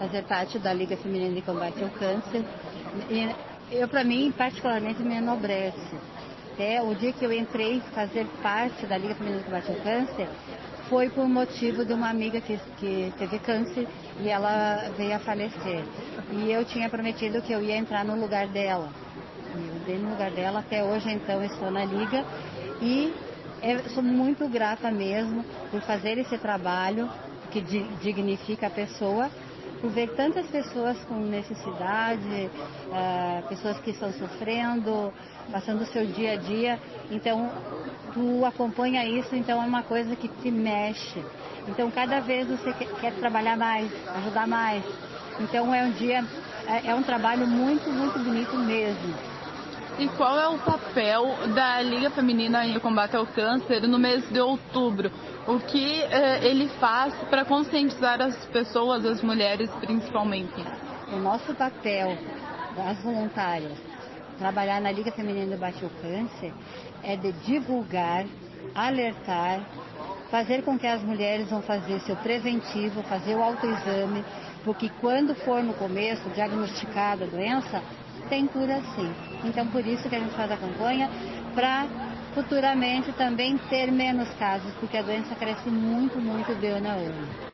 fazer parte da Liga Feminina de Combate ao Câncer. E eu, para mim, particularmente, me enobrece. Até o dia que eu entrei fazer parte da Liga Feminina de Combate ao Câncer, foi por motivo de uma amiga que, que teve câncer e ela veio a falecer. E eu tinha prometido que eu ia entrar no lugar dela. Eu dei no lugar dela, até hoje então estou na Liga e sou muito grata mesmo por fazer esse trabalho que dignifica a pessoa por ver tantas pessoas com necessidade, uh, pessoas que estão sofrendo, passando o seu dia a dia. Então, tu acompanha isso, então é uma coisa que te mexe. Então, cada vez você quer trabalhar mais, ajudar mais. Então, é um dia, é, é um trabalho muito, muito bonito mesmo. E qual é o papel da Liga Feminina em Combate ao Câncer no mês de outubro? O que eh, ele faz para conscientizar as pessoas, as mulheres principalmente? O nosso papel das voluntárias trabalhar na Liga Feminina do Combate ao Câncer é de divulgar, alertar, fazer com que as mulheres vão fazer seu preventivo, fazer o autoexame, porque quando for no começo diagnosticada a doença, tem cura sim. Então por isso que a gente faz a campanha para futuramente também ter menos casos, porque a doença cresce muito, muito de ano a ano.